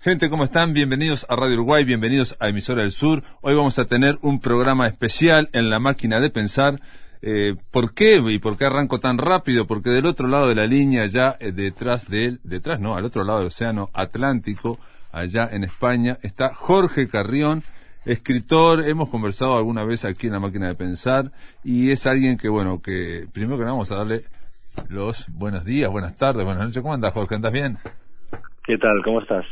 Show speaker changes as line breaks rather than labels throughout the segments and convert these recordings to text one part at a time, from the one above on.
Gente, ¿cómo están? Bienvenidos a Radio Uruguay, bienvenidos a Emisora del Sur. Hoy vamos a tener un programa especial en la máquina de pensar. Eh, ¿Por qué y por qué arranco tan rápido? Porque del otro lado de la línea, ya eh, detrás de él, detrás no, al otro lado del Océano Atlántico, allá en España, está Jorge Carrión, escritor, hemos conversado alguna vez aquí en la máquina de pensar y es alguien que, bueno, que primero que nada vamos a darle los buenos días, buenas tardes, buenas noches. ¿Cómo andas, Jorge? ¿Andas bien?
¿Qué tal? ¿Cómo estás?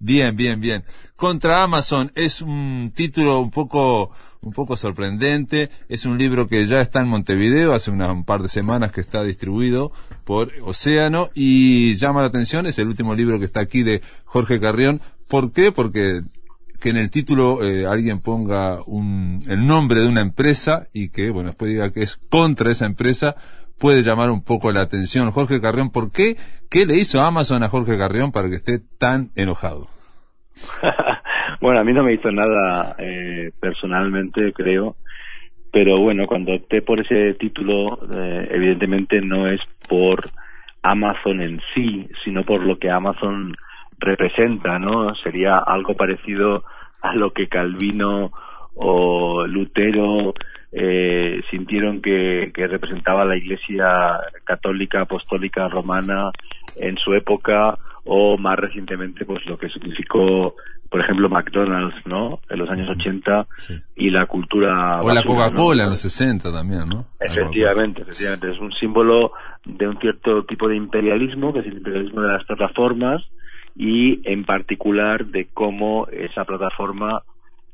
Bien, bien, bien. Contra Amazon es un título un poco, un poco sorprendente. Es un libro que ya está en Montevideo, hace un par de semanas que está distribuido por Océano y llama la atención. Es el último libro que está aquí de Jorge Carrión. ¿Por qué? Porque que en el título eh, alguien ponga un, el nombre de una empresa y que, bueno, después diga que es contra esa empresa, puede llamar un poco la atención. Jorge Carrión, ¿por qué? ¿Qué le hizo Amazon a Jorge Carrión para que esté tan enojado?
bueno, a mí no me hizo nada eh, personalmente, creo. Pero bueno, cuando opté por ese título, eh, evidentemente no es por Amazon en sí, sino por lo que Amazon representa, ¿no? Sería algo parecido a lo que Calvino o Lutero eh, sintieron que, que, representaba la Iglesia católica apostólica romana en su época o más recientemente pues lo que significó por ejemplo McDonald's no en los años 80 y la cultura
o la Coca-Cola en los 60 también no
efectivamente efectivamente. Es un símbolo de un cierto tipo de imperialismo que es el imperialismo de las plataformas y en particular de cómo esa plataforma,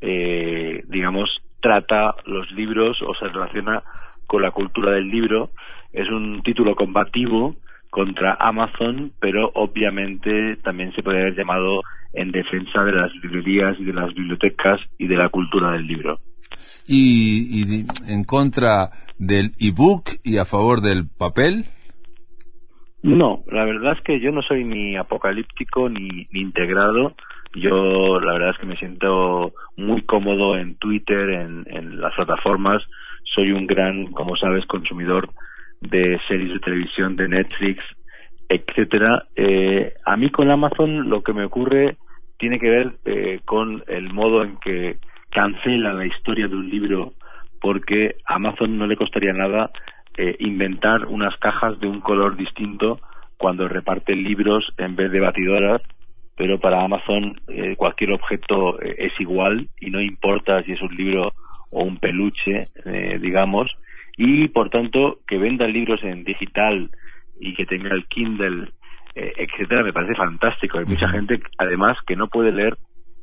eh, digamos, trata los libros o se relaciona con la cultura del libro. Es un título combativo contra Amazon, pero obviamente también se puede haber llamado en defensa de las librerías y de las bibliotecas y de la cultura del libro.
¿Y, y en contra del ebook y a favor del papel?
No, la verdad es que yo no soy ni apocalíptico ni, integrado. Yo la verdad es que me siento muy cómodo en Twitter, en, las plataformas. Soy un gran, como sabes, consumidor de series de televisión, de Netflix, etcétera. Eh, a mí con Amazon lo que me ocurre tiene que ver eh, con el modo en que cancela la historia de un libro, porque a Amazon no le costaría nada eh, inventar unas cajas de un color distinto cuando reparten libros en vez de batidoras, pero para Amazon eh, cualquier objeto eh, es igual y no importa si es un libro o un peluche, digamos, y por tanto que vendan libros en digital y que tenga el Kindle, etcétera, me parece fantástico. Hay mucha gente, además, que no puede leer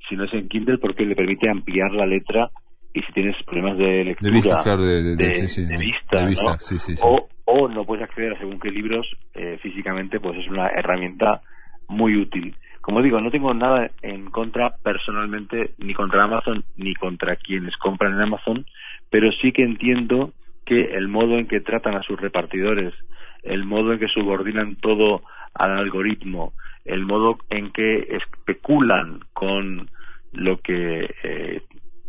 si no es en Kindle porque le permite ampliar la letra y si tienes problemas de lectura, de vista, O, o no puedes acceder a según qué libros eh, físicamente, pues es una herramienta muy útil. Como digo, no tengo nada en contra personalmente ni contra Amazon ni contra quienes compran en Amazon, pero sí que entiendo que el modo en que tratan a sus repartidores, el modo en que subordinan todo al algoritmo, el modo en que especulan con lo que eh,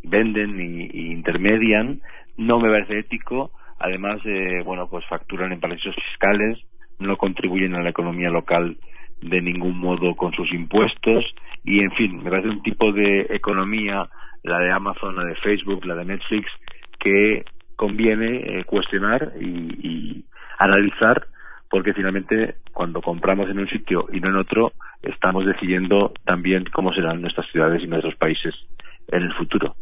venden y, intermedian, no me parece ético. Además, eh, bueno, pues facturan en paraísos fiscales, no contribuyen a la economía local de ningún modo con sus impuestos y, en fin, me parece un tipo de economía, la de Amazon, la de Facebook, la de Netflix, que conviene eh, cuestionar y, y analizar porque finalmente cuando compramos en un sitio y no en otro estamos decidiendo también cómo serán nuestras ciudades y nuestros países en el futuro.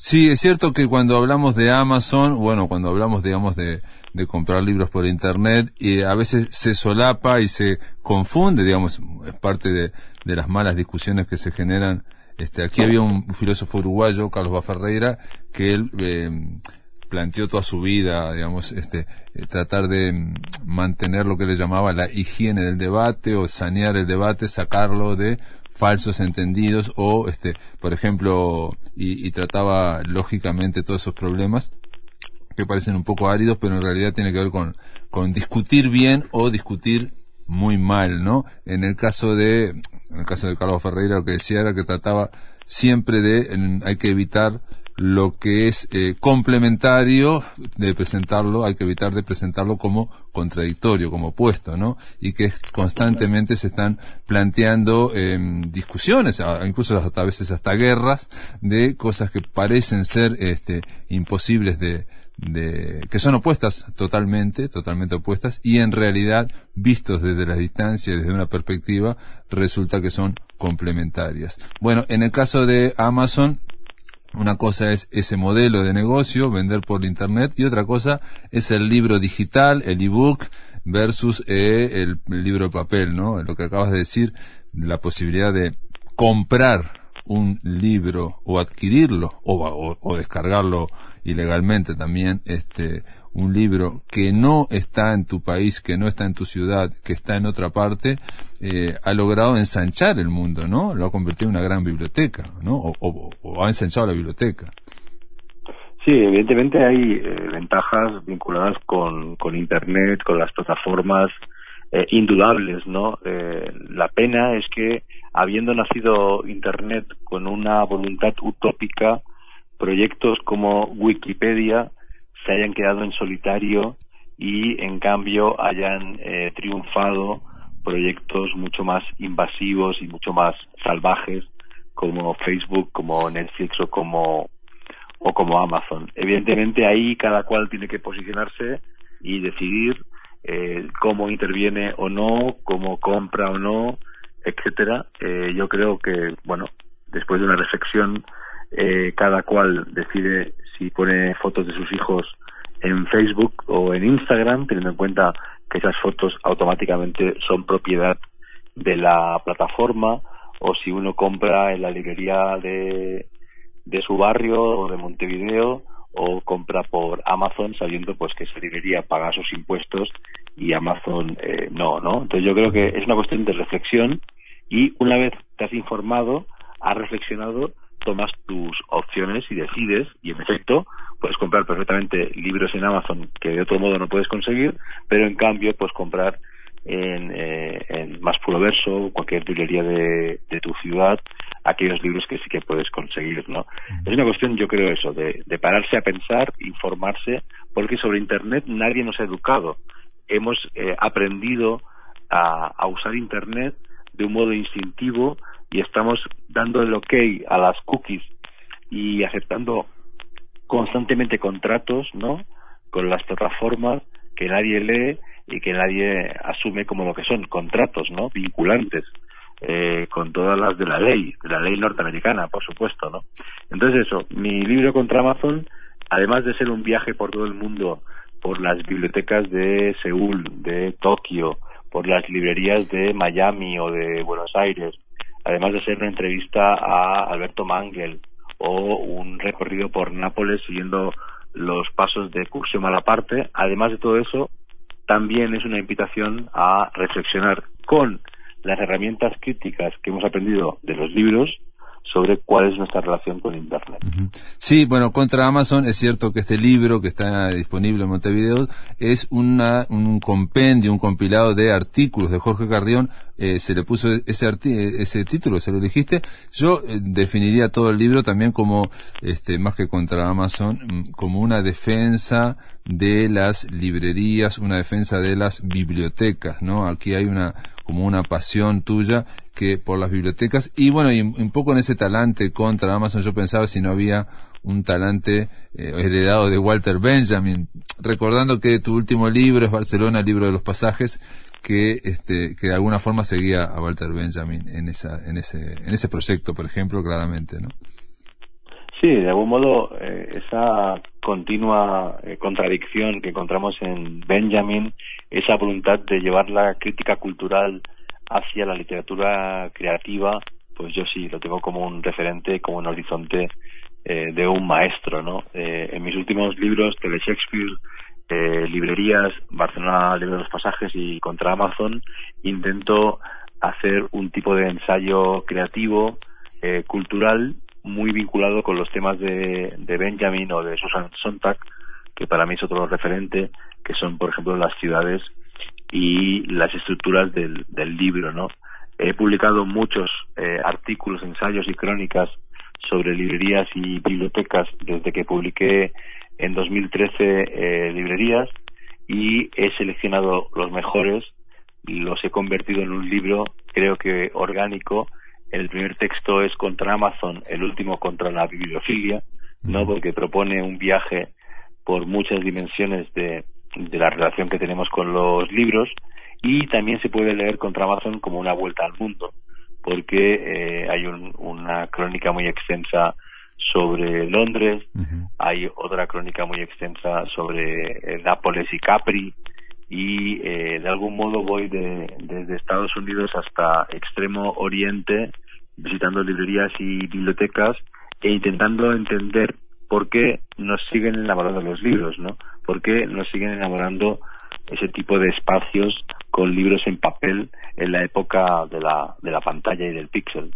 Sí, es cierto que cuando hablamos de Amazon, bueno, cuando hablamos, digamos, de, de comprar libros por Internet, y a veces se solapa y se confunde, digamos, es parte de, de las malas discusiones que se generan. Este, aquí había un filósofo uruguayo, Carlos Baferreira, que él eh, planteó toda su vida, digamos, este, eh, tratar de mm, mantener lo que le llamaba la higiene del debate o sanear el debate, sacarlo de falsos entendidos o, este, por ejemplo, y, trataba lógicamente todos esos problemas que parecen un poco áridos, pero en realidad tiene que ver con, con discutir bien o discutir muy mal, ¿no? En el caso de, en el caso de Carlos Ferreira, lo que decía era que trataba siempre de, hay que evitar lo que es eh, complementario de presentarlo, hay que evitar de presentarlo como contradictorio, como opuesto, ¿no? Y que constantemente se están planteando eh, discusiones, incluso hasta a veces hasta guerras, de cosas que parecen ser este, imposibles de, de, que son opuestas totalmente, totalmente opuestas, y en realidad, vistos desde la distancia, desde una perspectiva, resulta que son complementarias. Bueno, en el caso de Amazon, una cosa es ese modelo de negocio, vender por internet, y otra cosa es el libro digital, el ebook, versus eh, el, libro de papel, ¿no? Lo que acabas de decir, la posibilidad de comprar un libro o adquirirlo o, o descargarlo ilegalmente también, este, un libro que no está en tu país, que no está en tu ciudad, que está en otra parte, eh, ha logrado ensanchar el mundo, ¿no? Lo ha convertido en una gran biblioteca, ¿no? O, ha ensanchado la biblioteca.
Sí, evidentemente hay eh, ventajas vinculadas con, con Internet, con las plataformas, eh, indudables, ¿no? la pena es que, habiendo nacido Internet con una voluntad utópica, proyectos como Wikipedia se hayan quedado en solitario y en cambio hayan eh, triunfado proyectos mucho más invasivos y mucho más salvajes como Facebook, como Netflix o como o como Amazon. Evidentemente ahí cada cual tiene que posicionarse y decidir eh, cómo interviene o no, cómo compra o no, etcétera. Eh, yo creo que bueno, después de una reflexión eh, cada cual decide si pone fotos de sus hijos en Facebook o en Instagram, teniendo en cuenta que esas fotos automáticamente son propiedad de la plataforma, o si uno compra en la librería de, de su barrio o de Montevideo, o compra por Amazon sabiendo pues que esa librería paga sus impuestos y Amazon eh, no, ¿no? Entonces yo creo que es una cuestión de reflexión y una vez te has informado, has reflexionado, tomas tus opciones y decides y en efecto puedes comprar perfectamente libros en Amazon que de otro modo no puedes conseguir pero en cambio puedes comprar en, eh, en Más Puro Verso cualquier librería de, tu ciudad aquellos libros que sí que puedes conseguir no es una cuestión yo creo eso de, pararse a pensar informarse porque sobre internet nadie nos ha educado hemos eh, aprendido a, a usar internet de un modo instintivo y estamos dando el ok a las cookies y aceptando constantemente contratos, ¿no? Con las plataformas que nadie lee y que nadie asume como lo que son contratos, ¿no? Vinculantes. Eh, con todas las de la ley, de la ley norteamericana, por supuesto, ¿no? Entonces eso, mi libro contra Amazon, además de ser un viaje por todo el mundo, por las bibliotecas de Seúl, de Tokio, por las librerías de Miami o de Buenos Aires, además de ser una entrevista a Alberto Mangel o un recorrido por Nápoles siguiendo los pasos de Cursio Malaparte, además de todo eso, también es una invitación a reflexionar con las herramientas críticas que hemos aprendido de los libros sobre cuál es nuestra relación con Internet.
Sí, bueno, contra Amazon es cierto que este libro que está disponible en Montevideo es una, un compendio, un compilado de artículos de Jorge Carrión. Eh, se le puso ese, ese título, se lo dijiste. Yo eh, definiría todo el libro también como, este, más que contra Amazon, mm, como una defensa de las librerías, una defensa de las bibliotecas, ¿no? Aquí hay una, como una pasión tuya que por las bibliotecas y bueno, y un poco en ese talante contra Amazon yo pensaba si no había un talante eh, heredado de Walter Benjamin, recordando que tu último libro es Barcelona, el libro de los pasajes, que este que de alguna forma seguía a Walter Benjamin en esa en ese en ese proyecto, por ejemplo, claramente, ¿no?
Sí, de algún modo eh, esa continua eh, contradicción que encontramos en Benjamin, esa voluntad de llevar la crítica cultural hacia la literatura creativa, pues yo sí lo tengo como un referente, como un horizonte eh, de un maestro, ¿no? En mis últimos libros, Tele Shakespeare, librerías, Barcelona Libre de los Pasajes y contra Amazon, intento hacer un tipo de ensayo creativo, cultural, muy vinculado con los temas de, de Benjamin o de Susan Sontag, que para mí es otro referente, que son, por ejemplo, las ciudades y las estructuras del, libro, ¿no? He publicado muchos eh, artículos, ensayos y crónicas sobre librerías y bibliotecas desde que publiqué en 2013 eh, librerías y he seleccionado los mejores, los he convertido en un libro, creo que orgánico. El primer texto es contra Amazon, el último contra la bibliofilia, ¿no? Porque propone un viaje por muchas dimensiones de, de la relación que tenemos con los libros y también se puede leer contra Amazon como una vuelta al mundo porque eh, hay una crónica muy extensa sobre Londres, hay otra crónica muy extensa sobre eh, Nápoles y Capri y eh, de algún modo voy de, desde Estados Unidos hasta Extremo Oriente visitando librerías y bibliotecas e intentando entender por qué nos siguen enamorando los libros, ¿no? ¿Por qué nos siguen enamorando ese tipo de espacios con libros en papel en la época de la, de la pantalla y del píxel.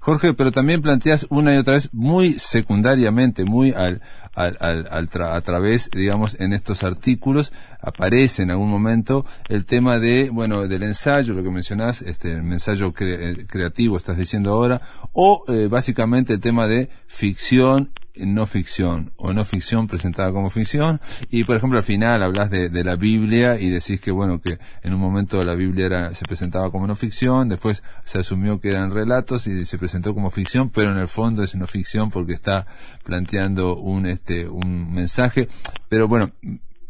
Jorge, pero también planteas una y otra vez muy secundariamente, muy al, al, al, a través, digamos, en estos artículos aparece en algún momento el tema de, bueno, del ensayo, lo que mencionás, este, el ensayo eh, creativo, estás diciendo ahora, o eh, básicamente el tema de ficción no ficción o no ficción presentada como ficción. Y por ejemplo al final hablas de, de, la Biblia y decís que bueno que en un momento la Biblia era, se presentaba como no ficción después se asumió que eran relatos y se presentó como ficción pero en el fondo es no ficción porque está planteando un este un mensaje. Pero bueno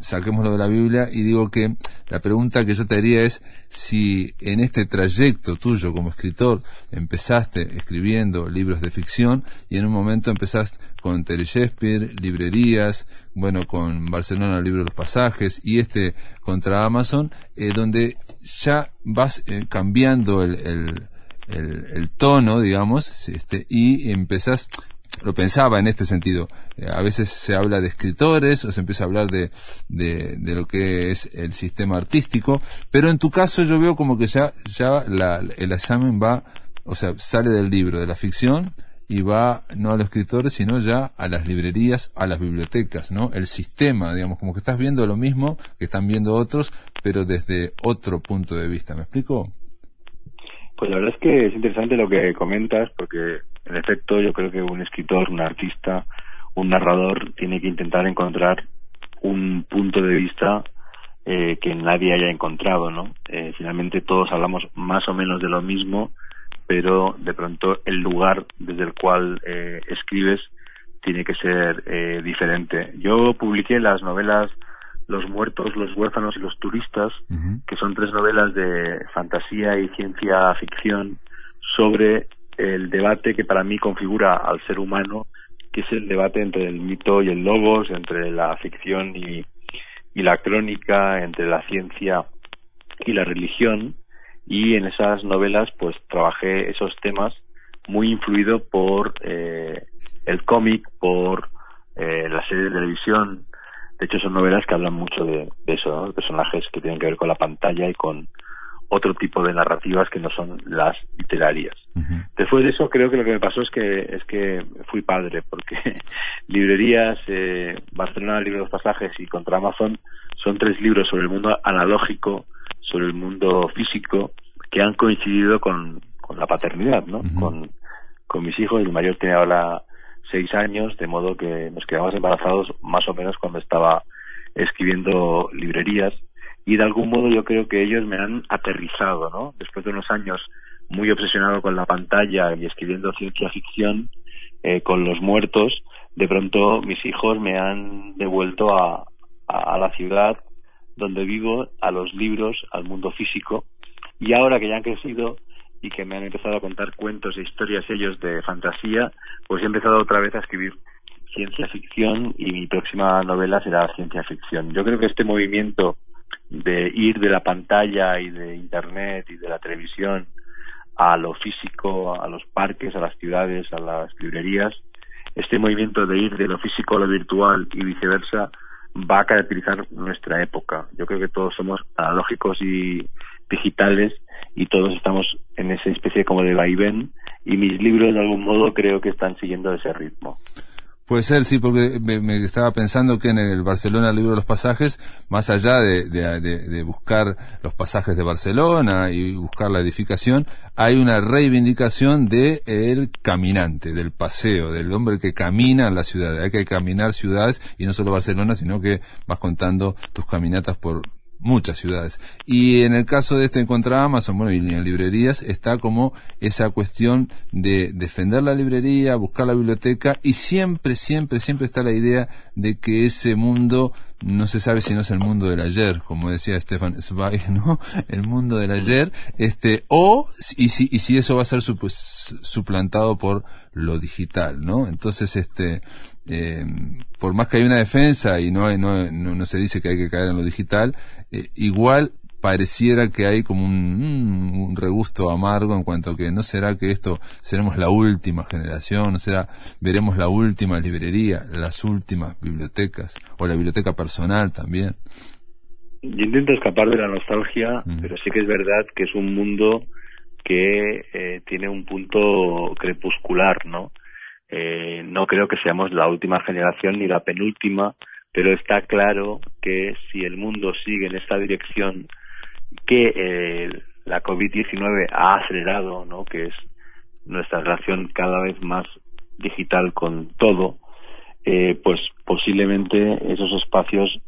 saquémoslo de la Biblia y digo que la pregunta que yo te haría es si en este trayecto tuyo como escritor empezaste escribiendo libros de ficción y en un momento empezaste con Terry Shakespeare, librerías, bueno, con Barcelona Libro de los Pasajes y este contra Amazon, eh, donde ya vas eh, cambiando el, el, el, tono, digamos, este, y empezás lo pensaba en este sentido. Eh, a veces se habla de escritores o se empieza a hablar de, de, lo que es el sistema artístico, pero en tu caso yo veo como que ya, ya la, el examen va, o sea, sale del libro, de la ficción, y va no a los escritores, sino ya a las librerías, a las bibliotecas, ¿no? El sistema, digamos, como que estás viendo lo mismo que están viendo otros, pero desde otro punto de vista. ¿Me explico?
Pues la verdad es que es interesante lo que comentas, porque en efecto, yo creo que un escritor, un artista, un narrador tiene que intentar encontrar un punto de vista eh, que nadie haya encontrado, ¿no? Eh, finalmente todos hablamos más o menos de lo mismo, pero de pronto el lugar desde el cual eh, escribes tiene que ser eh, diferente. Yo publiqué las novelas Los muertos, los huérfanos y los turistas, que son tres novelas de fantasía y ciencia ficción sobre el debate que para mí configura al ser humano, que es el debate entre el mito y el logos, entre la ficción y, y la crónica, entre la ciencia y la religión. Y en esas novelas, pues trabajé esos temas muy influido por eh, el cómic, por eh, la serie de televisión. De hecho, son novelas que hablan mucho de, eso, personajes que tienen que ver con la pantalla y con otro tipo de narrativas que no son las literarias. Después de eso creo que lo que me pasó es que es que fui padre porque librerías eh, Barcelona Libro de los Pasajes y contra Amazon son tres libros sobre el mundo analógico, sobre el mundo físico que han coincidido con, con la paternidad, ¿no? Con con mis hijos, el mayor tiene ahora seis años, de modo que nos quedamos embarazados más o menos cuando estaba escribiendo librerías y de algún modo yo creo que ellos me han aterrizado, ¿no? Después de unos años muy obsesionado con la pantalla y escribiendo ciencia ficción eh, con los muertos, de pronto mis hijos me han devuelto a, a, la ciudad donde vivo, a los libros, al mundo físico, y ahora que ya han crecido y que me han empezado a contar cuentos e historias ellos de fantasía, pues he empezado otra vez a escribir ciencia ficción y mi próxima novela será ciencia ficción. Yo creo que este movimiento de ir de la pantalla y de internet y de la televisión a lo físico, a los parques, a las ciudades, a las librerías, este movimiento de ir de lo físico a lo virtual y viceversa va a caracterizar nuestra época. Yo creo que todos somos analógicos y digitales y todos estamos en esa especie como de vaivén y mis libros de algún modo creo que están siguiendo ese ritmo.
Puede ser, sí, porque me, estaba pensando que en el Barcelona libro de los pasajes, más allá de, buscar los pasajes de Barcelona y buscar la edificación, hay una reivindicación de el caminante, del paseo, del hombre que camina en la ciudad. Hay que caminar ciudades y no solo Barcelona, sino que vas contando tus caminatas por muchas ciudades. Y en el caso de este contra Amazon, bueno, y en librerías, está como esa cuestión de defender la librería, buscar la biblioteca, y siempre, siempre, siempre está la idea de que ese mundo no se sabe si no es el mundo del ayer, como decía Stefan Zweig, ¿no? El mundo del ayer, este, o, y si, y si eso va a ser suplantado por lo digital, ¿no? Entonces, este, eh, por más que hay una defensa y no, no, no, se dice que hay que caer en lo digital, eh, igual pareciera que hay como un, un, regusto amargo en cuanto a que no será que esto seremos la última generación, no será veremos la última librería, las últimas bibliotecas o la biblioteca personal también.
Yo intento escapar de la nostalgia, mm. pero sí que es verdad que es un mundo que eh, tiene un punto crepuscular, ¿no? Eh, no creo que seamos la última generación ni la penúltima, pero está claro que si el mundo sigue en esta dirección que eh, la COVID-19 ha acelerado, ¿no? que es nuestra relación cada vez más digital con todo, eh, pues posiblemente esos espacios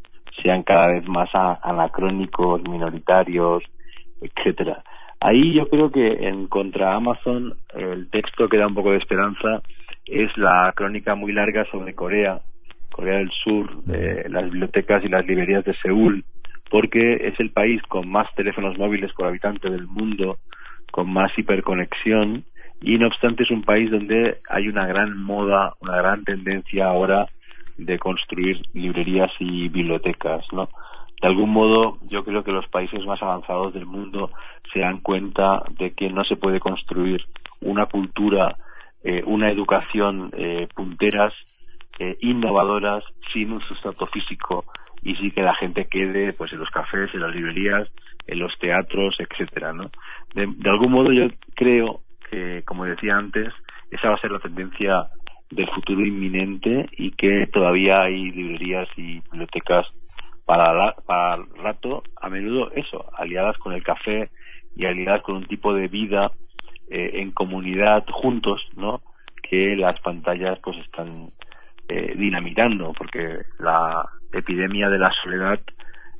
sean cada vez más anacrónicos, minoritarios, etcétera. Ahí yo creo que en contra Amazon el texto que da un poco de esperanza es la crónica muy larga sobre Corea, Corea del Sur, las bibliotecas y las librerías de Seúl, porque es el país con más teléfonos móviles por habitante del mundo, con más hiperconexión, y no obstante es un país donde hay una gran moda, una gran tendencia ahora de construir librerías y bibliotecas, ¿no? De algún modo, yo creo que los países más avanzados del mundo se dan cuenta de que no se puede construir una cultura eh, una educación eh, punteras, eh, innovadoras, sin un sustrato físico y sí que la gente quede pues en los cafés, en las librerías, en los teatros, etcétera, ¿no? De, algún modo yo creo que, como decía antes, esa va a ser la tendencia del futuro inminente y que todavía hay librerías y bibliotecas para, para el rato, a menudo eso, aliadas con el café y aliadas con un tipo de vida eh, en comunidad juntos, ¿no? Que las pantallas pues están eh, dinamitando, porque la epidemia de la soledad,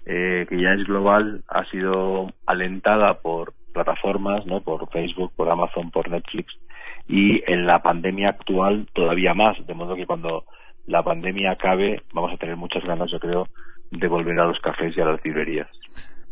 eh, que ya es global, ha sido alentada por plataformas, ¿no? Por Facebook, por Amazon, por Netflix, y en la pandemia actual todavía más, de modo que cuando la pandemia acabe vamos a tener muchas ganas, yo creo, de volver a los cafés y a las librerías.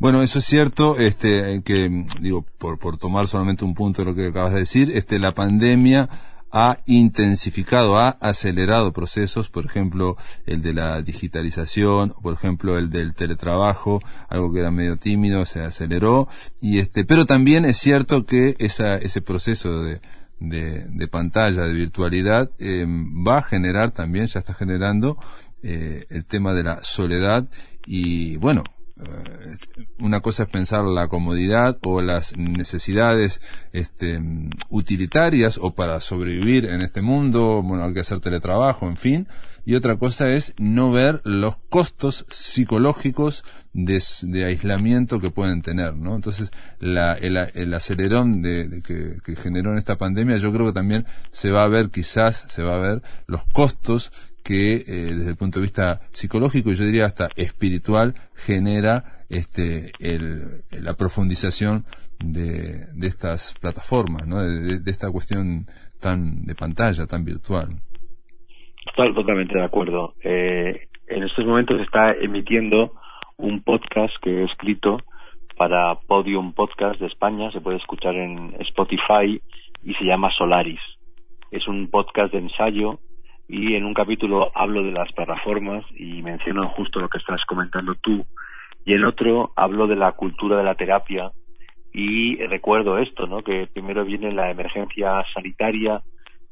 Bueno, eso es cierto, este, que, digo, por, por tomar solamente un punto de lo que acabas de decir, este, la pandemia ha intensificado, ha acelerado procesos, por ejemplo, el de la digitalización, por ejemplo, el del teletrabajo, algo que era medio tímido, se aceleró, y este, pero también es cierto que esa, ese proceso de, de, de pantalla, de virtualidad, eh, va a generar también, ya está generando, eh, el tema de la soledad, y bueno, una cosa es pensar la comodidad o las necesidades este, utilitarias o para sobrevivir en este mundo, bueno, hay que hacer teletrabajo, en fin, y otra cosa es no ver los costos psicológicos de, aislamiento que pueden tener, ¿no? Entonces, la, el, acelerón de, que, que generó en esta pandemia, yo creo que también se va a ver, quizás se va a ver los costos que eh, desde el punto de vista psicológico y yo diría hasta espiritual genera este el, la profundización de, de estas plataformas, ¿no? de, esta cuestión tan de pantalla, tan virtual.
Estoy totalmente de acuerdo. Eh, en estos momentos está emitiendo un podcast que he escrito para Podium Podcast de España, se puede escuchar en Spotify y se llama Solaris. Es un podcast de ensayo y en un capítulo hablo de las plataformas y menciono justo lo que estás comentando tú y en otro hablo de la cultura de la terapia y recuerdo esto, ¿no? Que primero viene la emergencia sanitaria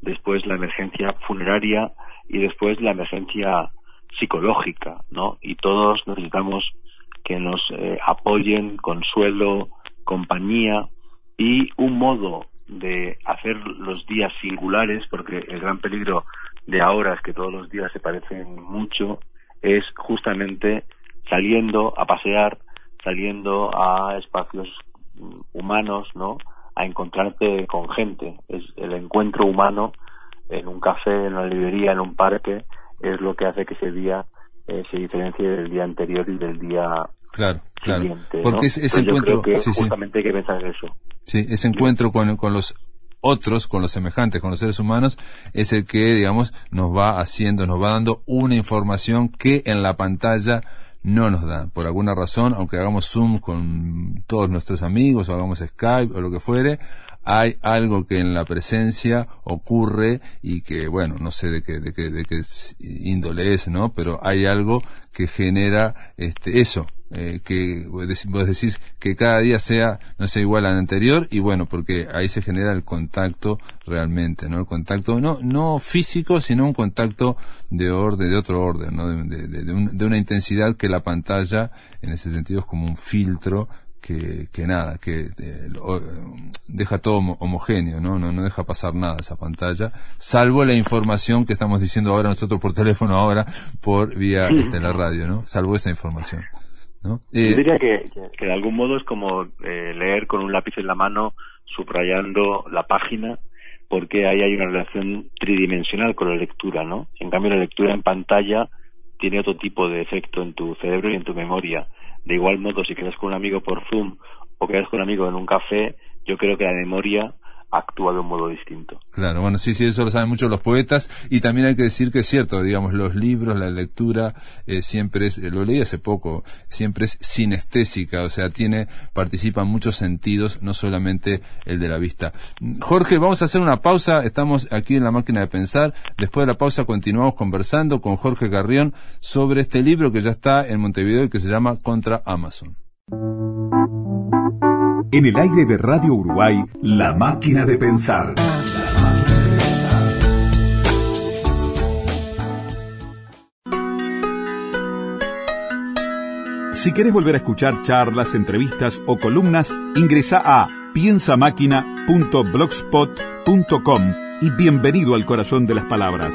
después la emergencia funeraria y después la emergencia psicológica, ¿no? Y todos necesitamos que nos eh, apoyen, consuelo, compañía y un modo de hacer los días singulares, porque el gran peligro de ahora es que todos los días se parecen mucho, es justamente saliendo a pasear, saliendo a espacios humanos, ¿no? A encontrarte con gente. Es el encuentro humano en un café, en una librería, en un parque, es lo que hace que ese día eh, se diferencie del día anterior y del día
claro, claro. Porque ese encuentro,
justamente hay que pensar en eso.
Sí, ese encuentro con, con los otros, con los semejantes, con los seres humanos, es el que, digamos, nos va haciendo, nos va dando una información que en la pantalla no nos dan. Por alguna razón, aunque hagamos Zoom con todos nuestros amigos o hagamos Skype o lo que fuere, hay algo que en la presencia ocurre y que, bueno, no sé de qué, de qué, de qué índole es, ¿no? Pero hay algo que genera este, eso, eh, que vos decís que cada día sea no sea igual al anterior y bueno porque ahí se genera el contacto realmente no el contacto no no físico sino un contacto de orden de otro orden no de, de, de una intensidad que la pantalla en ese sentido es como un filtro que, que nada, que eh, deja todo homogéneo, ¿no? ¿no? No deja pasar nada esa pantalla, salvo la información que estamos diciendo ahora nosotros por teléfono, ahora por vía este, la radio, ¿no? Salvo esa información. ¿No?
Eh, Yo diría que, que, de algún modo es como eh, leer con un lápiz en la mano, subrayando la página, porque ahí hay una relación tridimensional con la lectura, ¿no? En cambio, la lectura en pantalla tiene otro tipo de efecto en tu cerebro y en tu memoria. De igual modo, si quedas con un amigo por Zoom o quedas con un amigo en un café, yo creo que la memoria actúa de un modo distinto.
Claro, bueno, sí, sí, eso lo saben mucho los poetas y también hay que decir que es cierto, digamos, los libros, la lectura eh, siempre es, lo leí hace poco, siempre es sinestésica, o sea, tiene, participan muchos sentidos, no solamente el de la vista. Jorge, vamos a hacer una pausa, estamos aquí en la máquina de pensar, después de la pausa continuamos conversando con Jorge Carrión sobre este libro que ya está en Montevideo y que se llama Contra Amazon.
En el aire de Radio Uruguay, La Máquina de Pensar. Si querés volver a escuchar charlas, entrevistas o columnas, ingresa a piensamáquina.blogspot.com y bienvenido al corazón de las palabras.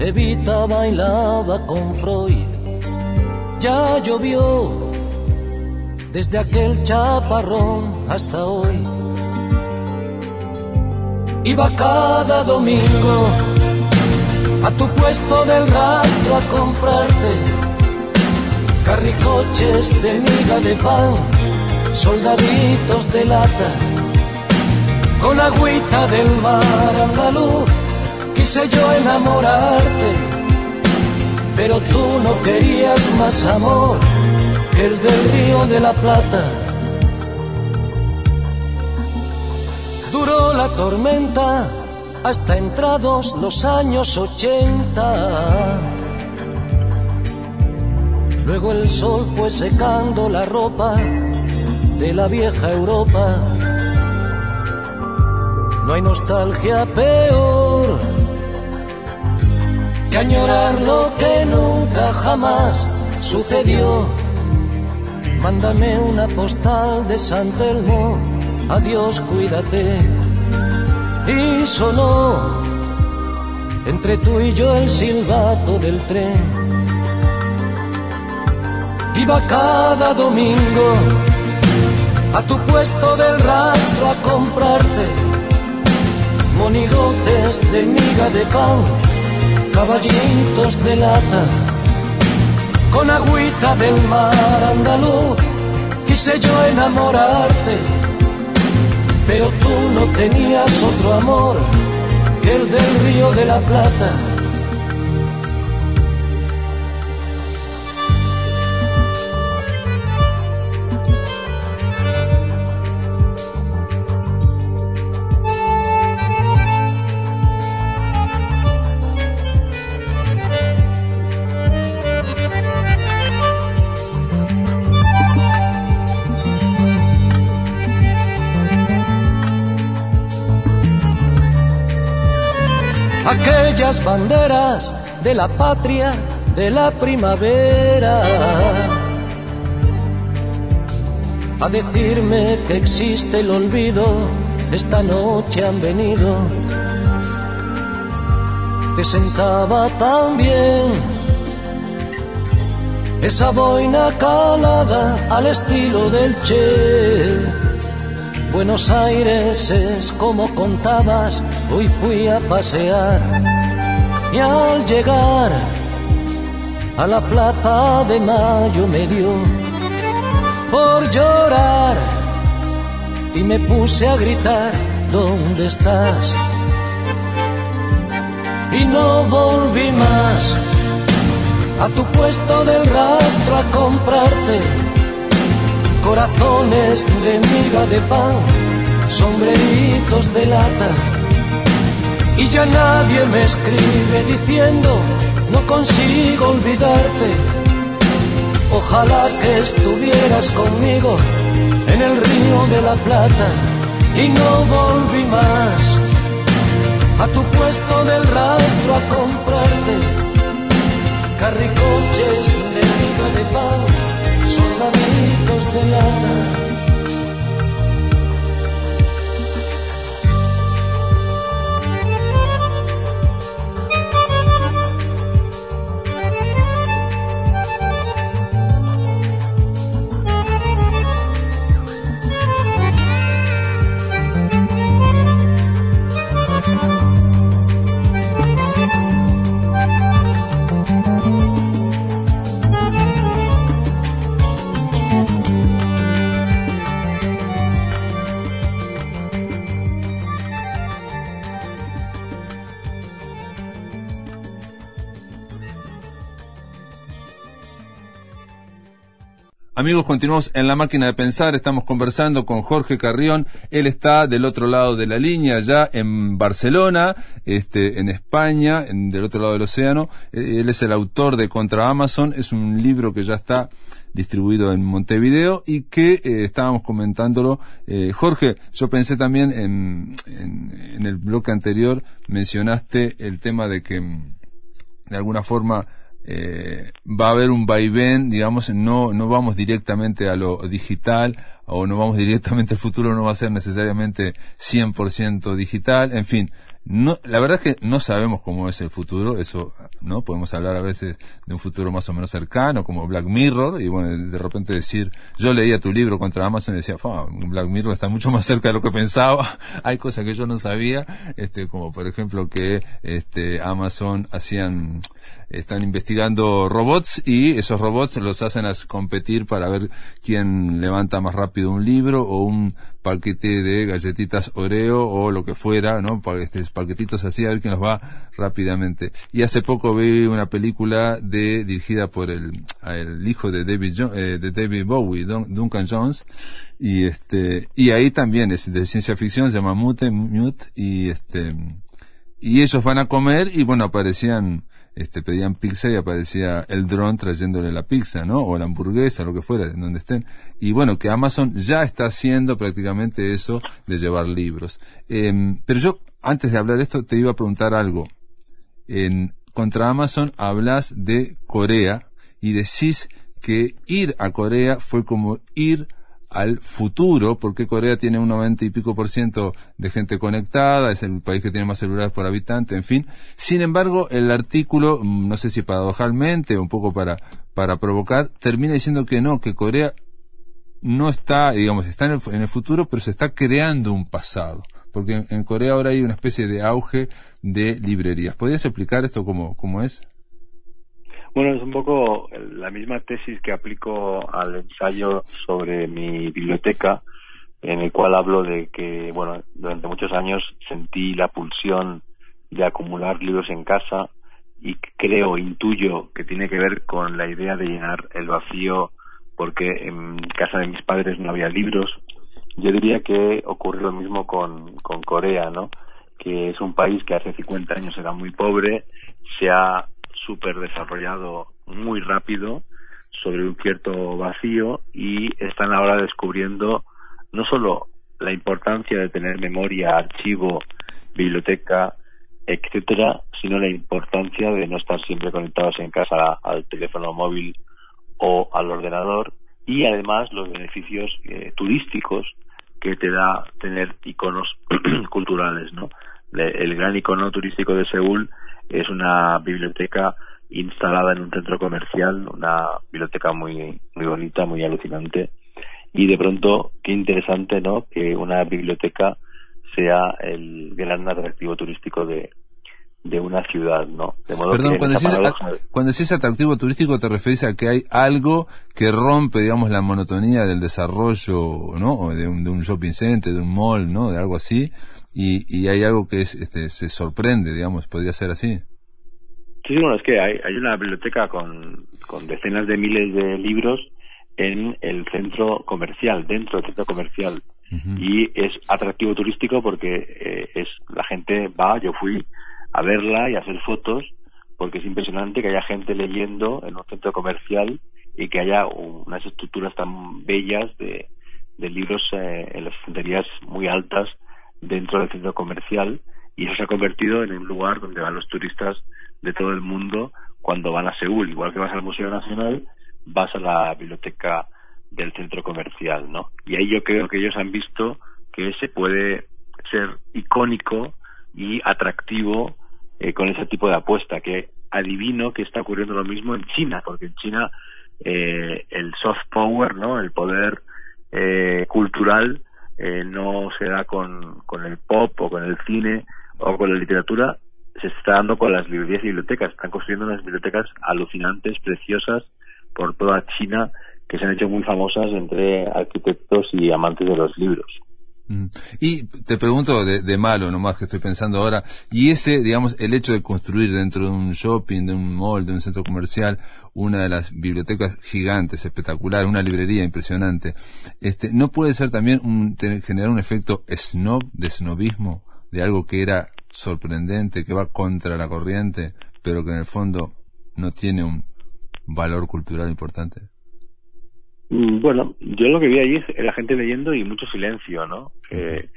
Evita bailaba con Freud. Ya llovió desde aquel chaparrón hasta hoy. Iba cada domingo a tu puesto del rastro a comprarte carricoches de miga de pan, soldaditos de lata, con agüita del mar andaluz quise yo enamorarte, pero tú no querías más amor que el del río de la Plata. Duró la tormenta hasta entrados los años ochenta. Luego el sol fue secando la ropa de la vieja Europa. No hay nostalgia peor que añorar lo que nunca jamás sucedió. Mándame una postal de San Telmo, adiós, cuídate. Y sonó entre tú y yo el silbato del tren. Iba cada domingo a tu puesto del rastro a comprarte monigotes de miga de pan caballitos de lata, con agüita del mar andaluz. Quise yo enamorarte, pero tú no tenías otro amor que el del río de la Plata aquellas banderas de la patria de la primavera. A decirme que existe el olvido, esta noche han venido. Te sentaba tan bien esa boina calada al estilo del Che Buenos Aires es como contabas, hoy fui a pasear y al llegar a la plaza de Mayo me dio por llorar y me puse a gritar, ¿dónde estás? Y no volví más a tu puesto del rastro a comprarte corazones de miga de pan, sombreritos de lata. Y ya nadie me escribe diciendo, no consigo olvidarte. Ojalá que estuvieras conmigo en el río de la Plata y no volví más a tu puesto del rastro a comprarte carricoches de miga de pan soldaditos
Amigos, continuamos en la máquina de pensar, estamos conversando con Jorge Carrión, él está del otro lado de la línea, ya en Barcelona, este, en España, del otro lado del océano, eh, él es el autor de Contra Amazon, es un libro que ya está distribuido en Montevideo y que eh, estábamos comentándolo. Eh, Jorge, yo pensé también en, en el bloque anterior, mencionaste el tema de que mm, de alguna forma eh, va a haber un vaivén, digamos, no, no vamos directamente a lo digital o no vamos directamente al futuro, no va a ser necesariamente 100% digital, en fin, no, la verdad es que no sabemos cómo es el futuro, eso, ¿no? Podemos hablar a veces de un futuro más o menos cercano, como Black Mirror, y bueno, de repente decir, yo leía tu libro contra Amazon y decía, Black Mirror está mucho más cerca de lo que pensaba, hay cosas que yo no sabía, este, como por ejemplo que, este, Amazon hacían, están investigando robots y esos robots los hacen a competir para ver quién levanta más rápido un libro o un paquete de galletitas Oreo o lo que fuera, ¿no? Este, paquetitos así, a ver quién nos va rápidamente. Y hace poco vi una película dirigida por el, el hijo de David, eh, de David Bowie, Duncan Jones, y este, y ahí también es de ciencia ficción, se llama Mute, Mute, y este, y ellos van a comer y bueno, aparecían, este, pedían pizza y aparecía el dron trayéndole la pizza, ¿no? O la hamburguesa, lo que fuera, en donde estén. Y bueno, que Amazon ya está haciendo prácticamente eso de llevar libros. Em, pero yo, antes de hablar esto, te iba a preguntar algo. En, contra Amazon hablas de Corea y decís que ir a Corea fue como ir al futuro, porque Corea tiene un 90 y pico por ciento de gente conectada, es el país que tiene más celulares por habitante, en fin. Sin embargo, el artículo, mm, no sé si paradojalmente un poco para, para provocar, termina diciendo que no, que Corea no está, digamos, está en el, en el futuro, pero se está creando un pasado. Porque en, Corea ahora hay una especie de auge de librerías. ¿Podrías explicar esto cómo, cómo es?
Bueno, es un poco la misma tesis que aplico al ensayo sobre mi biblioteca, en el cual hablo de que, bueno, durante muchos años sentí la pulsión de acumular libros en casa y creo, intuyo que tiene que ver con la idea de llenar el vacío porque en casa de mis padres no había libros. Yo diría que ocurre lo mismo con, con Corea, ¿no? Que es un país que hace 50 años era muy pobre, se ha súper desarrollado muy rápido sobre un cierto vacío y están ahora descubriendo no solo la importancia de tener memoria, archivo, biblioteca, etcétera, sino la importancia de no estar siempre conectados en casa al teléfono móvil o al ordenador y además los beneficios eh, turísticos que te da tener iconos culturales, ¿no? El gran icono turístico de Seúl es una biblioteca instalada en un centro comercial, una biblioteca muy muy bonita, muy alucinante y de pronto qué interesante, ¿no? Que una biblioteca sea el gran atractivo turístico de, de una ciudad, ¿no?
Perdón, cuando, decís, cuando decís atractivo turístico te refieres a que hay algo que rompe, digamos, la monotonía del desarrollo, ¿no? De un, de un shopping center, de un mall, ¿no? De algo así, y, y hay algo que es, este, se sorprende, digamos, podría ser así.
Sí, bueno, es que hay, hay una biblioteca con, con decenas de miles de libros en el centro comercial, dentro del centro comercial y es atractivo turístico porque eh, es la gente va, yo fui a verla y a hacer fotos porque es impresionante que haya gente leyendo en un centro comercial y que haya unas estructuras tan bellas de, de libros eh, en las estanterías muy altas dentro del centro comercial y eso se ha convertido en un lugar donde van los turistas de todo el mundo cuando van a Seúl, igual que vas al Museo Nacional, vas a la biblioteca del centro comercial, ¿no? Y ahí yo creo que ellos han visto que se puede ser icónico y atractivo eh, con ese tipo de apuesta, que adivino que está ocurriendo lo mismo en China, porque en China eh, el soft power, ¿no? El poder eh, cultural eh, no se da con, con el pop o con el cine o con la literatura, se está dando con las librerías y bibliotecas. Están construyendo unas bibliotecas alucinantes, preciosas, por toda China, que se han hecho muy famosas entre arquitectos y amantes de los libros.
Mm. Y te pregunto de, de, malo nomás que estoy pensando ahora, y ese, digamos, el hecho de construir dentro de un shopping, de un mall, de un centro comercial, una de las bibliotecas gigantes, espectacular, una librería impresionante, este, ¿no puede ser también un, generar un efecto snob, de snobismo, de algo que era sorprendente, que va contra la corriente, pero que en el fondo no tiene un valor cultural importante?
Mm, bueno, yo lo que vi allí es la gente leyendo y mucho silencio, ¿no? Eh,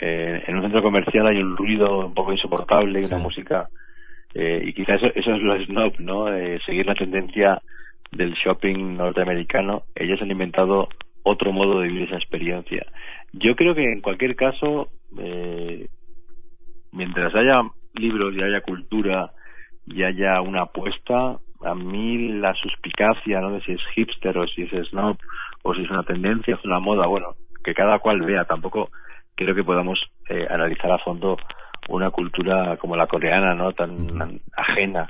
en un centro comercial hay un ruido un poco insoportable y una música eh, y quizás eso, es lo snob, ¿no? seguir la tendencia del shopping norteamericano. Ellos han inventado otro modo de vivir esa experiencia. Yo creo que en cualquier caso, eh, mientras haya libros y haya cultura y haya una apuesta, a mí la suspicacia, no sé si es hipster o si es snob o si es una tendencia, es una moda, bueno, que cada cual vea, tampoco creo que podamos eh, analizar a fondo una cultura como la coreana, ¿no? Tan, ajena.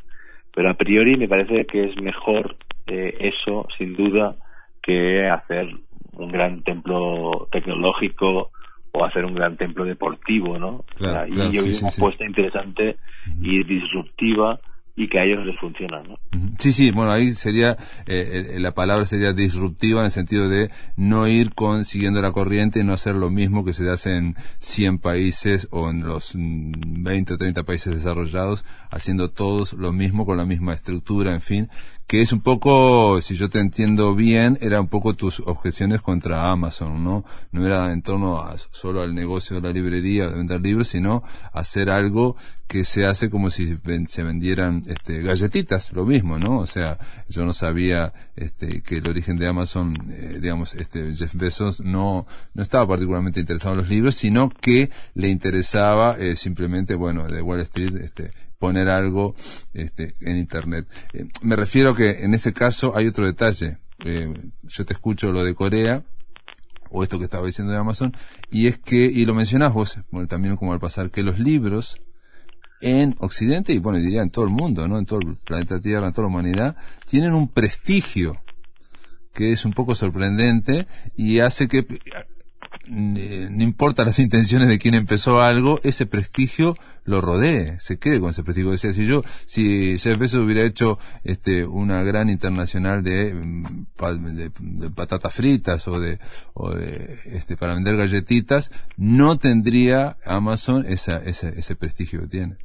Pero a priori me parece que es mejor eh, eso, sin duda, que hacer un gran templo tecnológico o hacer un gran templo deportivo, ¿no? y yo vi una apuesta interesante y disruptiva y que a ellos les funciona. ¿no?
Sí, sí, bueno, ahí sería, eh, la palabra sería disruptiva en el sentido de no ir con, siguiendo la corriente y no hacer lo mismo que se hace en 100 países o en los 20 o 30 países desarrollados, haciendo todos lo mismo con la misma estructura, en fin, que es un poco, si yo te entiendo bien, era un poco tus objeciones contra Amazon, ¿no? No era en torno a, solo al negocio de la librería, de vender libros, sino hacer algo que se hace como si se vendieran este, galletitas, lo mismo, ¿no? O sea, yo no sabía este, que el origen de Amazon, eh, digamos, este, Jeff Bezos no, no estaba particularmente interesado en los libros, sino que le interesaba eh, simplemente, bueno, de Wall Street, este, poner algo este, en Internet. Eh, me refiero que en ese caso hay otro detalle. Eh, yo te escucho lo de Corea, o esto que estaba diciendo de Amazon, y es que, y lo mencionás vos, también como al pasar, que los libros en Occidente y bueno, diría en todo el mundo, ¿no? En todo el planeta Tierra, en toda la humanidad, tienen un prestigio que es un poco sorprendente y hace que no importa las intenciones de quien empezó algo, ese prestigio lo rodee, se quede con ese prestigio. Decía, si yo, si Jeff Bezos hubiera hecho este, una gran internacional de, de, patatas fritas o de, o de este, para vender galletitas, no tendría Amazon esa, ese, ese prestigio que tiene.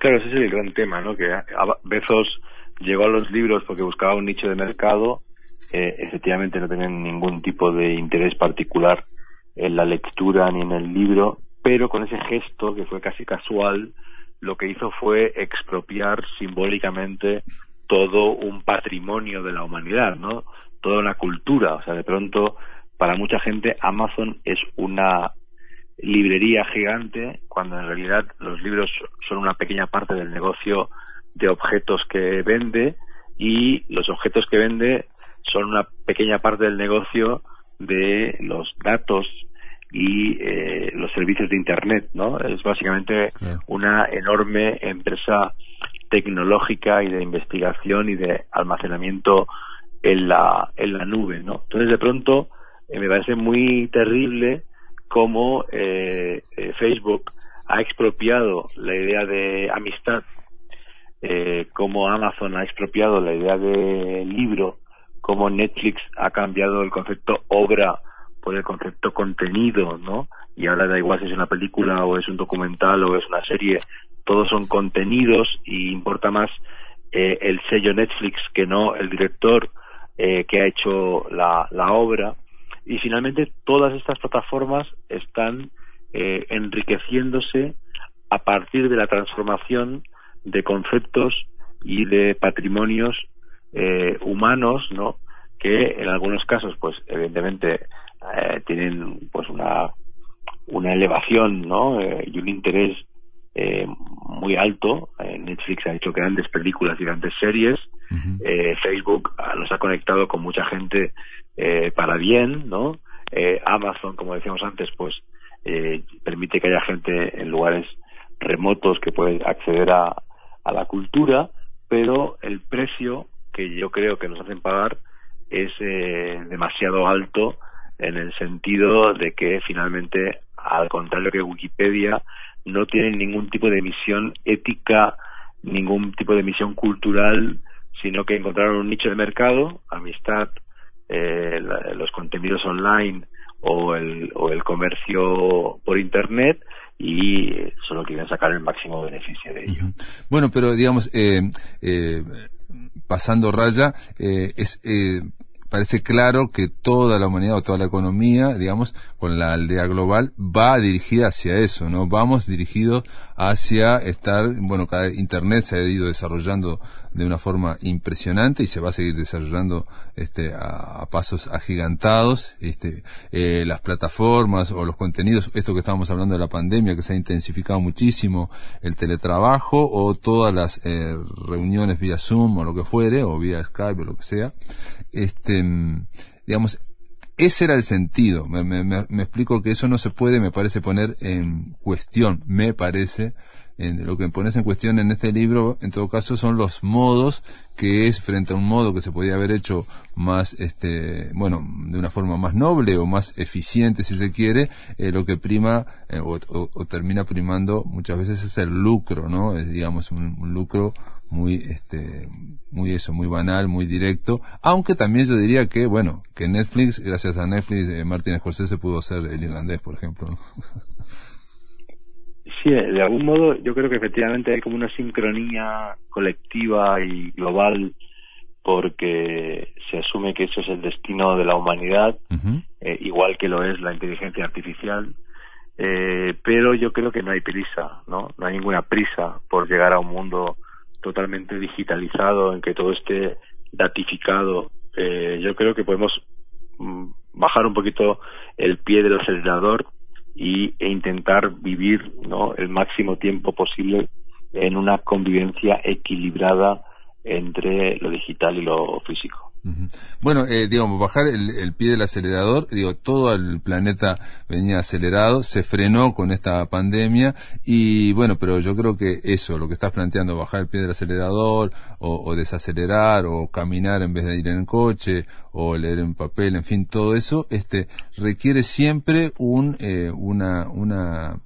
Claro, ese es el gran tema, ¿no? Que Bezos llegó a los libros porque buscaba un nicho de mercado eh, efectivamente no tienen ningún tipo de interés particular en la lectura ni en el libro, pero con ese gesto que fue casi casual, lo que hizo fue expropiar simbólicamente todo un patrimonio de la humanidad, ¿no? Toda una cultura, o sea, de pronto para mucha gente Amazon es una librería gigante cuando en realidad los libros son una pequeña parte del negocio de objetos que vende y los objetos que vende son una pequeña parte del negocio de los datos y eh, los servicios de Internet, ¿no? Es básicamente una enorme empresa tecnológica y de investigación y de almacenamiento en la, en la nube, ¿no? Entonces, de pronto, eh, me parece muy terrible cómo eh, Facebook ha expropiado la idea de amistad, cómo Amazon ha expropiado la idea de libro, cómo Netflix ha cambiado el concepto obra por el concepto contenido, ¿no? Y ahora da igual si es una película o es un documental o es una serie, todos son contenidos y importa más eh, el sello Netflix que no el director eh, que ha hecho la, la obra. Y finalmente todas estas plataformas están eh, enriqueciéndose a partir de la transformación de conceptos y de patrimonios eh, humanos, ¿no? Que en algunos casos, pues, evidentemente, eh, tienen, pues, una, una elevación, ¿no? Eh, y un interés eh, muy alto. Netflix ha hecho grandes películas y grandes series. Facebook nos ha conectado con mucha gente para bien, ¿no? Amazon, como decíamos antes, pues permite que haya gente en lugares remotos que puede acceder a, a la cultura, pero el precio que yo creo que nos hacen pagar es eh, demasiado alto en el sentido de que finalmente, al contrario que Wikipedia, no tiene ningún tipo de misión ética, ningún tipo de misión cultural, sino que encontraron un nicho de mercado, amistad, eh, los contenidos online o el, o el comercio por Internet y solo quieren sacar el máximo beneficio de ello.
Bueno, pero digamos, eh, eh, pasando raya, eh, es, eh, parece claro que toda la humanidad o toda la economía, digamos, con la aldea global, va dirigida hacia eso, ¿no? Vamos dirigidos hacia estar, bueno, cada Internet se ha ido desarrollando de una forma impresionante y se va a seguir desarrollando este, a, pasos agigantados. Este, eh, las plataformas o los contenidos, esto que estábamos hablando de la pandemia, que se ha intensificado muchísimo, el teletrabajo o todas las eh, reuniones vía Zoom o lo que fuere, o vía Skype o lo que sea, este, digamos, ese era el sentido. Me, me, me, explico que eso no se puede, me parece, poner en cuestión, me parece, en, lo que pones en cuestión en este libro, en todo caso, son los modos que es frente a un modo que se podía haber hecho más, este, bueno, de una forma más noble o más eficiente, si se quiere, eh, lo que prima eh, o, termina primando muchas veces es el lucro, ¿no? Es, digamos, un lucro muy, este, muy eso, muy banal, muy directo, aunque también yo diría que, bueno, que Netflix, gracias a Netflix, eh, Martin Scorsese pudo ser el irlandés, por ejemplo.
Sí, de algún modo yo creo que efectivamente hay como una sincronía colectiva y global porque se asume que eso es el destino de la humanidad, eh, igual que lo es la inteligencia artificial, eh, pero yo creo que no hay prisa, ¿no? No hay ninguna prisa por llegar a un mundo totalmente digitalizado, en que todo esté datificado. Eh, yo creo que podemos mm, bajar un poquito el pie del acelerador y, e intentar vivir ¿no? el máximo tiempo posible en una convivencia equilibrada entre lo digital y lo físico.
Bueno, eh, digamos, bajar el, pie del acelerador, digo, todo el planeta venía acelerado, se frenó con esta pandemia y bueno, pero yo creo que eso, lo que estás planteando, bajar el pie del acelerador o, desacelerar o caminar en vez de ir en el coche o leer en papel, en fin, todo eso, este, requiere siempre un, eh, una, una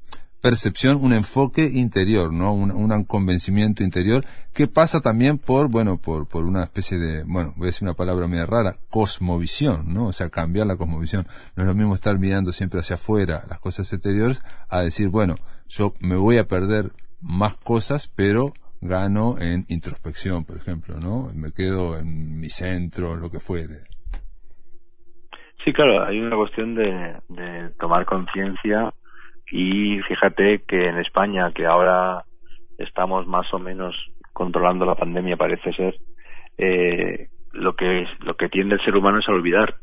percepción, un enfoque interior, ¿no? Un, convencimiento interior que pasa también por, bueno, por, por una especie de, bueno, voy a decir una palabra media rara, cosmovisión, ¿no? O sea, cambiar la cosmovisión. No es lo mismo estar mirando siempre hacia afuera las cosas exteriores a decir, bueno, yo me voy a perder más cosas, pero gano en introspección, por ejemplo, ¿no? Me quedo en mi centro, lo que fuere.
Sí, claro, hay una cuestión de, de tomar conciencia y fíjate que en España, que ahora estamos más o menos controlando la pandemia, parece ser, eh, lo que es, lo que tiende el ser humano es a olvidar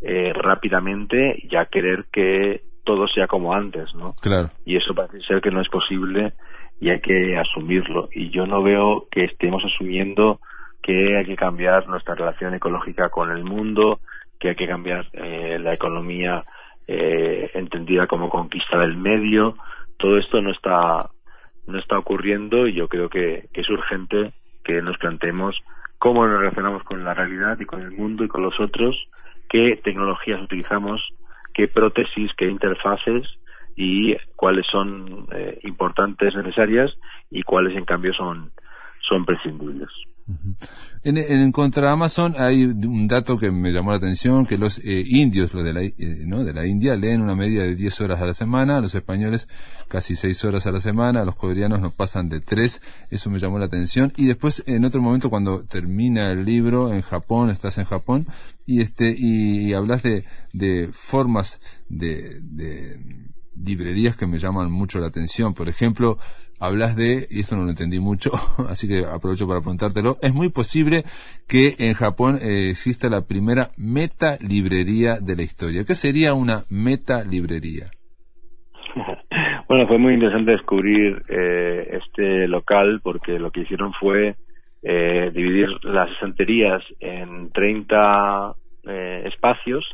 eh, rápidamente y a querer que todo sea como antes, ¿no?
Claro.
Y eso parece ser que no es posible y hay que asumirlo. Y yo no veo que estemos asumiendo que hay que cambiar nuestra relación ecológica con el mundo, que hay que cambiar eh, la economía eh, entendida como conquista del medio. Todo esto no está, no está ocurriendo y yo creo que, es urgente que nos planteemos cómo nos relacionamos con la realidad y con el mundo y con los otros, qué tecnologías utilizamos, qué prótesis, qué interfaces y cuáles son eh, importantes, necesarias y cuáles en cambio son, son prescindibles.
En, contra Amazon hay un dato que me llamó la atención, que los eh, indios, los de la, eh, ¿no? de la India, leen una media de 10 horas a la semana, los españoles casi 6 horas a la semana, los coreanos no pasan de 3, eso me llamó la atención. Y después, en otro momento, cuando termina el libro en Japón, estás en Japón, y este, y, hablas de, de formas de librerías que me llaman mucho la atención. Por ejemplo, hablas de, y esto no lo entendí mucho, así que aprovecho para preguntártelo, es muy posible que en Japón eh, exista la primera meta librería de la historia. ¿Qué sería una meta librería?
Bueno, fue muy interesante descubrir eh, este local porque lo que hicieron fue eh, dividir las estanterías en 30 espacios,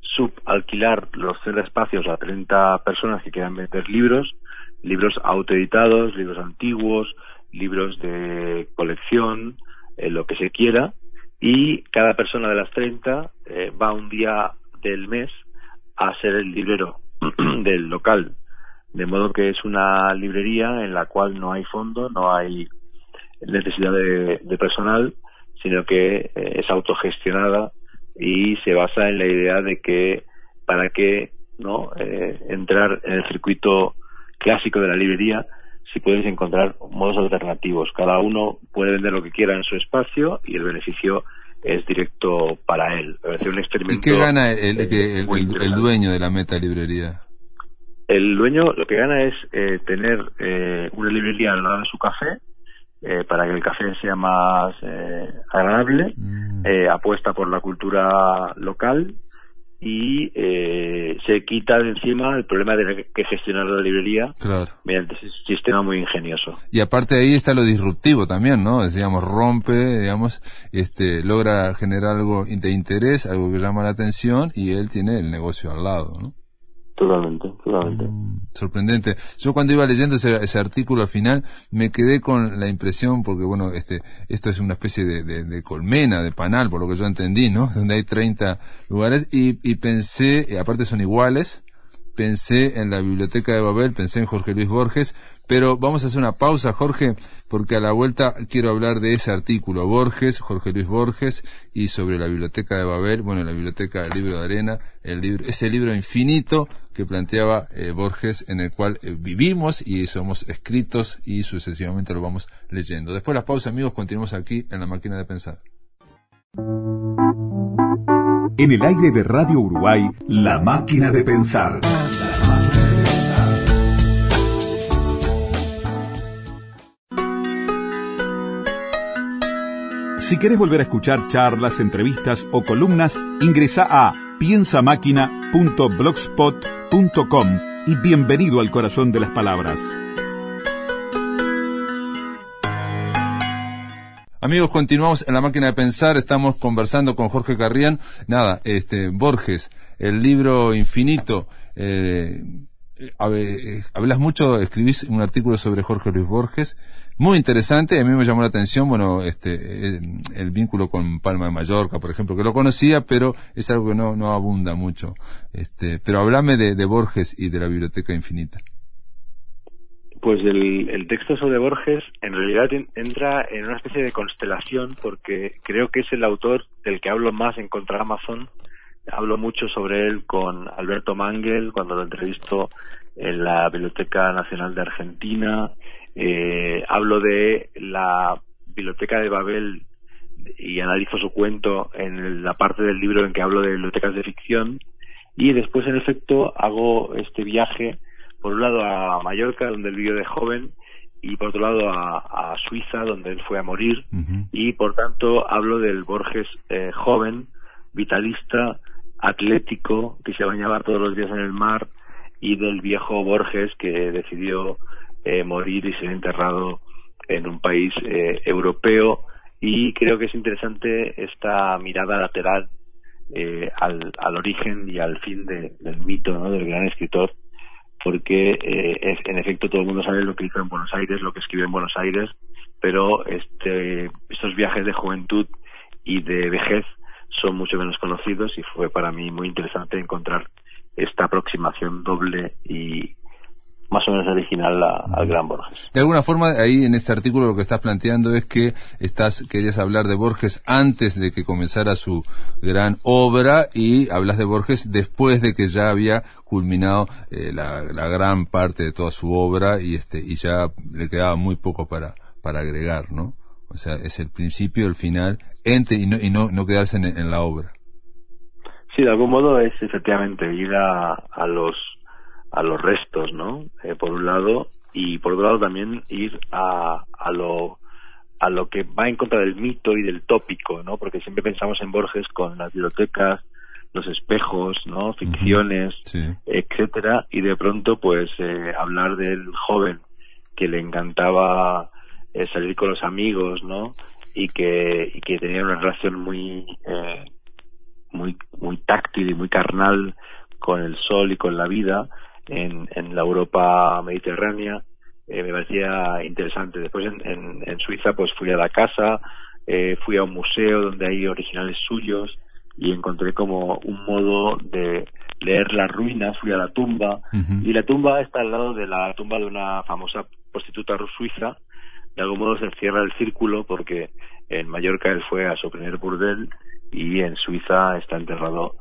subalquilar los tres espacios a 30 personas que quieran vender libros libros autoeditados, libros antiguos, libros de colección, eh, lo que se quiera, y cada persona de las 30 eh, va un día del mes a ser el librero del local. De modo que es una librería en la cual no hay fondo, no hay necesidad de, personal, sino que eh, es autogestionada y se basa en la idea de que para que no entrar en el circuito clásico de la librería, si puedes encontrar modos alternativos. Cada uno puede vender lo que quiera en su espacio y el beneficio es directo para él. un experimento
¿Y qué gana el, el, dueño de la meta librería?
El dueño lo que gana es eh, tener eh, una librería al lado de su café eh, para que el café sea más agradable, mm. apuesta por la cultura local y eh, se quita de encima el problema de tener que gestionar la librería mediante ese sistema muy ingenioso.
Y aparte de ahí está lo disruptivo también, ¿no? digamos, rompe, digamos, este, logra generar algo de interés, algo que llama la atención y él tiene el negocio al lado, ¿no?
Totalmente, totalmente.
Mm, sorprendente. Yo cuando iba leyendo ese, artículo al final me quedé con la impresión, porque bueno, este, esto es una especie de, colmena, de panal, por lo que yo entendí, ¿no? Donde hay 30 lugares y, y pensé, aparte son iguales, pensé en la biblioteca de Babel, pensé en Jorge Luis Borges, pero vamos a hacer una pausa, Jorge, porque a la vuelta quiero hablar de ese artículo, Borges, Jorge Luis Borges, y sobre la biblioteca de Babel, bueno, la biblioteca del libro de arena, el libro, ese libro infinito que planteaba eh, Borges, en el cual eh, vivimos y somos escritos y sucesivamente lo vamos leyendo. Después de la pausa, amigos, continuamos aquí en la máquina de pensar.
En el aire de Radio Uruguay, la máquina de pensar. Si querés volver a escuchar charlas, entrevistas o columnas, ingresa a piensamáquina.blogspot.com y bienvenido al corazón de las palabras.
Amigos, continuamos en la máquina de pensar, estamos conversando con Jorge Carrián. Nada, este, Borges, el libro infinito, eh, eh, hablas mucho, escribís un artículo sobre Jorge Luis Borges, muy interesante, a mí me llamó la atención, bueno, este, el, vínculo con Palma de Mallorca, por ejemplo, que lo conocía, pero es algo que no, no abunda mucho. Este, pero hablame de, Borges y de la Biblioteca Infinita.
Pues el, texto sobre Borges en realidad entra en una especie de constelación porque creo que es el autor del que hablo más en Contra Amazon hablo mucho sobre él con Alberto Mangel cuando lo entrevisto en la Biblioteca Nacional de Argentina. Eh, hablo de la Biblioteca de Babel y analizo su cuento en la parte del libro en que hablo de bibliotecas de ficción. Y después, en efecto, hago este viaje, por un lado a Mallorca, donde él vivió de joven, y por otro lado a, Suiza, donde él fue a morir. Y por tanto, hablo del Borges eh, joven, vitalista, atlético que se bañaba todos los días en el mar y del viejo Borges que decidió eh, morir y ser enterrado en un país eh, europeo y creo que es interesante esta mirada lateral eh, al, al, origen y al fin del mito ¿no? del gran escritor porque es, en efecto todo el mundo sabe lo que hizo en Buenos Aires, lo que escribió en Buenos Aires, pero este, estos viajes de juventud y de vejez son mucho menos conocidos y fue para mí muy interesante encontrar esta aproximación doble y más o menos original al Gran Borges.
De alguna forma, ahí en este artículo lo que estás planteando es que estás querías hablar de Borges antes de que comenzara su gran obra y hablas de Borges después de que ya había culminado eh, la, la, gran parte de toda su obra y este y ya le quedaba muy poco para para agregar, ¿no? O sea, es el principio, el final, entre y no, y no, no quedarse en, la obra.
Sí, de algún modo es efectivamente ir a, a los a los restos, ¿no? Eh, por un lado y por otro lado también ir a, a lo a lo que va en contra del mito y del tópico, ¿no? Porque siempre pensamos en Borges con las bibliotecas, los espejos, ¿no? Ficciones, etcétera, y de pronto, pues, eh, hablar del joven que le encantaba eh, salir con los amigos, ¿no? Y que, y que tenía una relación muy, eh, muy, muy táctil y muy carnal con el sol y con la vida en, en la Europa mediterránea. Eh, me parecía interesante. Después en, en, Suiza pues fui a la casa, eh, fui a un museo donde hay originales suyos y encontré como un modo de leer las ruinas, fui a la tumba y la tumba está al lado de la tumba de una famosa prostituta suiza de algún modo se cierra el círculo porque en Mallorca él fue a su primer burdel y en Suiza está enterrado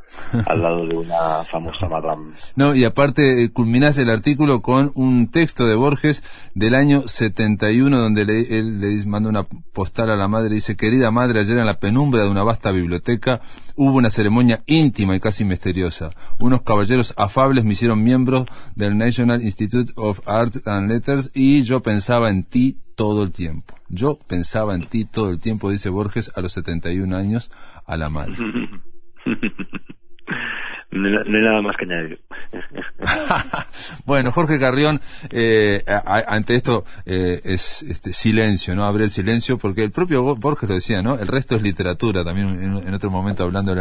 al lado de una famosa madame.
No, y aparte eh, culminás el artículo con un texto de Borges del año 71 donde le, él le manda una postal a la madre y dice, querida madre, ayer en la penumbra de una vasta biblioteca hubo una ceremonia íntima y casi misteriosa. Unos caballeros afables me hicieron miembro del National Institute of Art and Letters y yo pensaba en ti todo el tiempo. Yo pensaba en ti todo el tiempo, dice Borges a los 71 años a la madre.
No, hay nada más que añadir.
bueno, Jorge Carrión, eh, ante esto eh, es este, silencio, ¿no? Abre el silencio, porque el propio Borges lo decía, ¿no? El resto es literatura. También en, otro momento hablando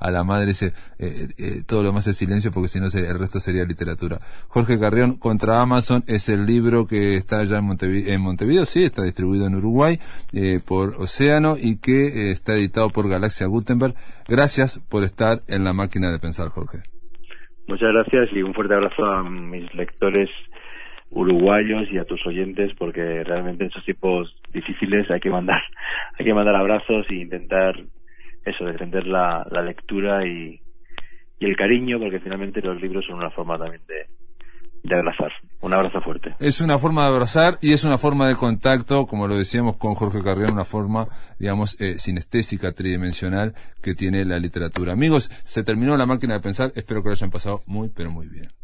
a, la madre dice, eh, eh, todo lo más es silencio, porque si no el resto sería literatura. Jorge Carrión contra Amazon es el libro que está ya en Montevideo, en Montevideo sí, está distribuido en Uruguay eh, por Océano y que está editado por Galaxia Gutenberg. Gracias por estar en la máquina de pensar. Jorge.
Muchas gracias y un fuerte abrazo a mis lectores uruguayos y a tus oyentes porque realmente en estos tiempos difíciles hay que mandar hay que mandar abrazos e intentar eso defender la, la lectura y, y el cariño porque finalmente los libros son una forma también de, de abrazar. Un abrazo fuerte.
Es una forma de abrazar y es una forma de contacto, como lo decíamos con Jorge Carrión, una forma, digamos, eh, sinestésica, tridimensional que tiene la literatura. Amigos, se terminó la máquina de pensar. Espero que lo hayan pasado muy, pero muy bien.